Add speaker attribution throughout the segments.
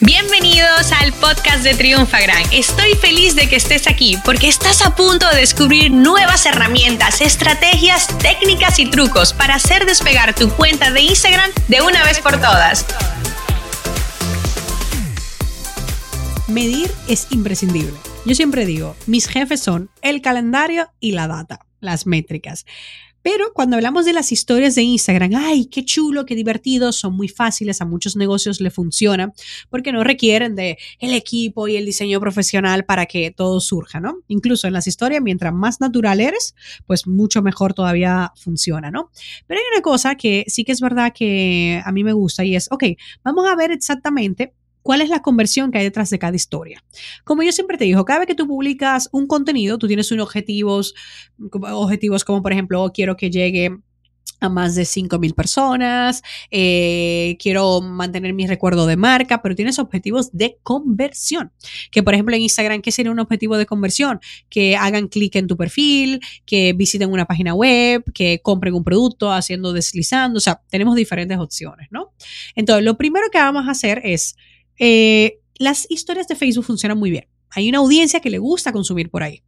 Speaker 1: Bienvenidos al podcast de Triunfa Gran. Estoy feliz de que estés aquí porque estás a punto de descubrir nuevas herramientas, estrategias, técnicas y trucos para hacer despegar tu cuenta de Instagram de una vez por todas.
Speaker 2: Medir es imprescindible. Yo siempre digo, mis jefes son el calendario y la data, las métricas. Pero cuando hablamos de las historias de Instagram, ay, qué chulo, qué divertido, son muy fáciles, a muchos negocios le funcionan porque no requieren de el equipo y el diseño profesional para que todo surja, ¿no? Incluso en las historias, mientras más natural eres, pues mucho mejor todavía funciona, ¿no? Pero hay una cosa que sí que es verdad que a mí me gusta y es, ok, vamos a ver exactamente cuál es la conversión que hay detrás de cada historia. Como yo siempre te digo, cada vez que tú publicas un contenido, tú tienes unos objetivos, objetivos como por ejemplo, quiero que llegue a más de 5.000 personas, eh, quiero mantener mi recuerdo de marca, pero tienes objetivos de conversión. Que por ejemplo en Instagram, ¿qué sería un objetivo de conversión? Que hagan clic en tu perfil, que visiten una página web, que compren un producto haciendo deslizando, o sea, tenemos diferentes opciones, ¿no? Entonces, lo primero que vamos a hacer es eh, las historias de Facebook funcionan muy bien. Hay una audiencia que le gusta consumir por ahí.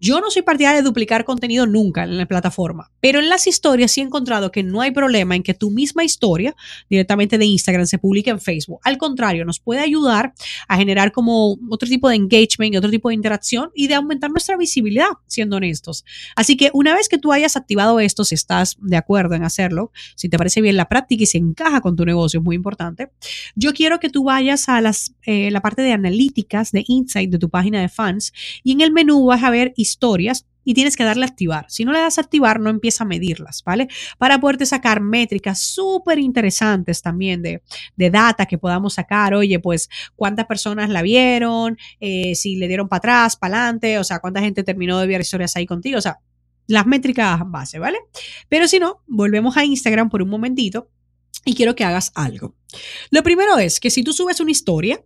Speaker 2: Yo no soy partidaria de duplicar contenido nunca en la plataforma, pero en las historias sí he encontrado que no hay problema en que tu misma historia directamente de Instagram se publique en Facebook. Al contrario, nos puede ayudar a generar como otro tipo de engagement y otro tipo de interacción y de aumentar nuestra visibilidad, siendo honestos. Así que una vez que tú hayas activado esto, si estás de acuerdo en hacerlo, si te parece bien la práctica y se encaja con tu negocio, es muy importante, yo quiero que tú vayas a las, eh, la parte de analíticas, de insight, tu página de fans y en el menú vas a ver historias y tienes que darle activar. Si no le das activar, no empieza a medirlas, ¿vale? Para poderte sacar métricas súper interesantes también de, de, data que podamos sacar. Oye, pues cuántas personas la vieron, eh, si le dieron para atrás, para adelante, o sea, cuánta gente terminó de ver historias ahí contigo, o sea, las métricas base, ¿vale? Pero si no, volvemos a Instagram por un momentito y quiero que hagas algo. Lo primero es que si tú subes una historia,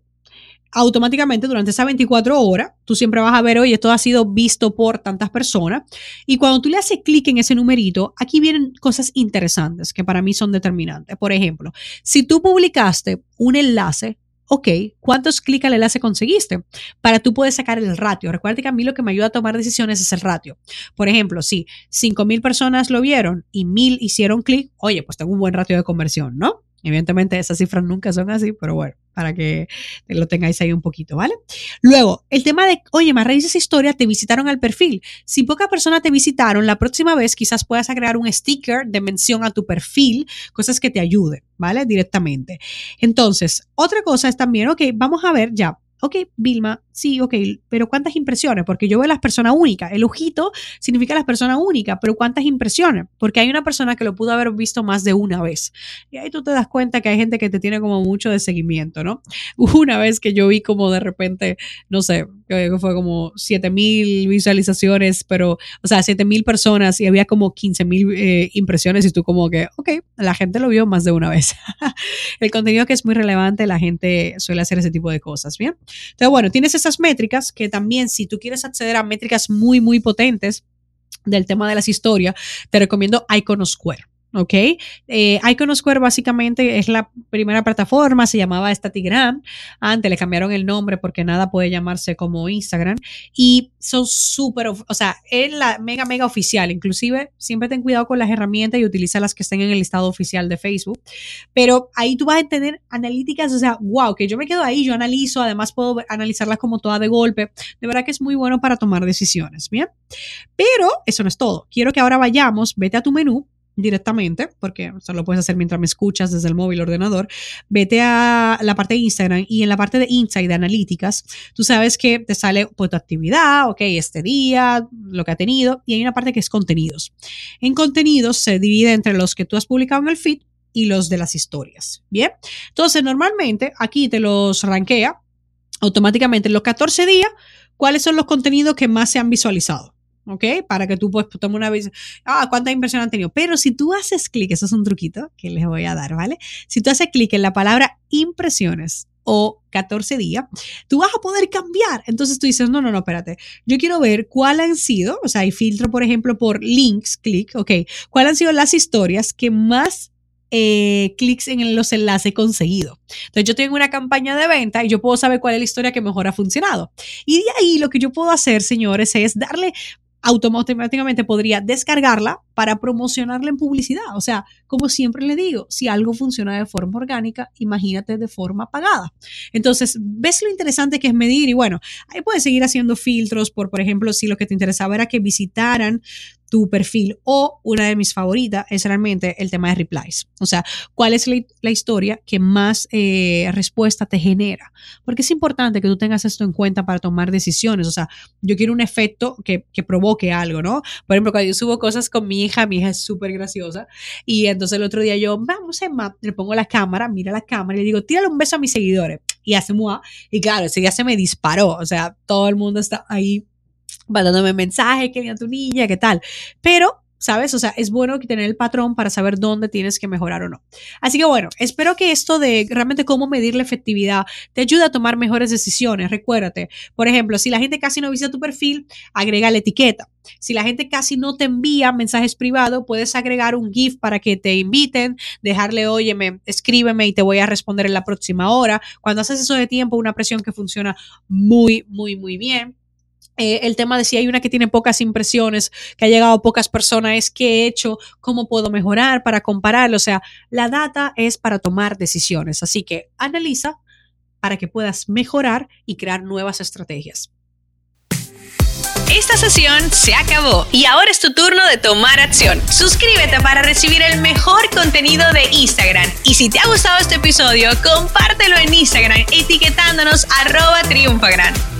Speaker 2: automáticamente durante esas 24 horas, tú siempre vas a ver, oye, esto ha sido visto por tantas personas. Y cuando tú le haces clic en ese numerito, aquí vienen cosas interesantes que para mí son determinantes. Por ejemplo, si tú publicaste un enlace, ok, ¿cuántos clics al enlace conseguiste? Para tú puedes sacar el ratio. Recuerda que a mí lo que me ayuda a tomar decisiones es el ratio. Por ejemplo, si 5.000 personas lo vieron y 1.000 hicieron clic, oye, pues tengo un buen ratio de conversión, ¿no? Evidentemente esas cifras nunca son así, pero bueno, para que lo tengáis ahí un poquito, ¿vale? Luego, el tema de, oye, más esa historia, te visitaron al perfil. Si pocas personas te visitaron, la próxima vez quizás puedas agregar un sticker de mención a tu perfil, cosas que te ayuden, ¿vale? Directamente. Entonces, otra cosa es también, ok, vamos a ver ya, ok, Vilma, sí, ok, pero ¿cuántas impresiones? Porque yo veo las personas únicas. El ojito significa las personas únicas, pero ¿cuántas impresiones? Porque hay una persona que lo pudo haber visto más de una vez. Y ahí tú te das cuenta que hay gente que te tiene como mucho de seguimiento, ¿no? Una vez que yo vi como de repente, no sé, fue como 7000 visualizaciones, pero, o sea, 7000 personas y había como 15000 eh, impresiones y tú como que, ok, la gente lo vio más de una vez. El contenido que es muy relevante, la gente suele hacer ese tipo de cosas, ¿bien? Entonces, bueno, tienes esas métricas que también si tú quieres acceder a métricas muy, muy potentes del tema de las historias, te recomiendo Iconosquare. ¿Ok? Eh, Iconosquare básicamente es la primera plataforma, se llamaba Statigram, antes le cambiaron el nombre porque nada puede llamarse como Instagram. Y son súper, o sea, es la mega, mega oficial, inclusive siempre ten cuidado con las herramientas y utiliza las que estén en el listado oficial de Facebook, pero ahí tú vas a tener analíticas, o sea, wow, que yo me quedo ahí, yo analizo, además puedo analizarlas como toda de golpe, de verdad que es muy bueno para tomar decisiones, ¿bien? Pero eso no es todo, quiero que ahora vayamos, vete a tu menú, directamente, porque eso lo puedes hacer mientras me escuchas desde el móvil o ordenador, vete a la parte de Instagram y en la parte de Insight de analíticas, tú sabes que te sale pues, tu actividad, ok, este día, lo que ha tenido, y hay una parte que es contenidos. En contenidos se divide entre los que tú has publicado en el feed y los de las historias. Bien, entonces normalmente aquí te los rankea automáticamente en los 14 días cuáles son los contenidos que más se han visualizado. ¿Ok? Para que tú puedas tomar una vez, ah, ¿cuántas impresiones han tenido? Pero si tú haces clic, eso es un truquito que les voy a dar, ¿vale? Si tú haces clic en la palabra impresiones o 14 días, tú vas a poder cambiar. Entonces tú dices, no, no, no, espérate, yo quiero ver cuál han sido, o sea, hay filtro, por ejemplo, por links, clic, ok, cuáles han sido las historias que más eh, clics en los enlaces conseguidos. Entonces yo tengo una campaña de venta y yo puedo saber cuál es la historia que mejor ha funcionado. Y de ahí lo que yo puedo hacer, señores, es darle automáticamente podría descargarla para promocionarla en publicidad. O sea, como siempre le digo, si algo funciona de forma orgánica, imagínate de forma pagada. Entonces, ves lo interesante que es medir y bueno, ahí puedes seguir haciendo filtros por, por ejemplo, si lo que te interesaba era que visitaran tu perfil o una de mis favoritas es realmente el tema de replies. O sea, cuál es la, historia que más eh, respuesta te genera. Porque es importante que tú tengas esto en cuenta para tomar decisiones. O sea, yo quiero un efecto que, que provoque algo, ¿no? Por ejemplo, cuando yo subo cosas con mi hija, mi hija es súper graciosa. Y entonces el otro día yo, vamos, Emma, le pongo la cámara, mira la cámara y le digo, tírale un beso a mis seguidores. Y hace mua. Y claro, ese día se me disparó. O sea, todo el mundo está ahí mandándome mensajes, que viene tu niña, qué tal. Pero ¿sabes? O sea, es bueno tener el patrón para saber dónde tienes que mejorar o no. Así que bueno, espero que esto de realmente cómo medir la efectividad te ayude a tomar mejores decisiones. Recuérdate, por ejemplo, si la gente casi no visita tu perfil, agrega la etiqueta. Si la gente casi no te envía mensajes privados, puedes agregar un GIF para que te inviten, dejarle, óyeme, escríbeme y te voy a responder en la próxima hora. Cuando haces eso de tiempo, una presión que funciona muy, muy, muy bien. Eh, el tema de si hay una que tiene pocas impresiones, que ha llegado a pocas personas, qué he hecho, cómo puedo mejorar para compararlo. O sea, la data es para tomar decisiones. Así que analiza para que puedas mejorar y crear nuevas estrategias.
Speaker 1: Esta sesión se acabó y ahora es tu turno de tomar acción. Suscríbete para recibir el mejor contenido de Instagram. Y si te ha gustado este episodio, compártelo en Instagram etiquetándonos arroba triunfagran.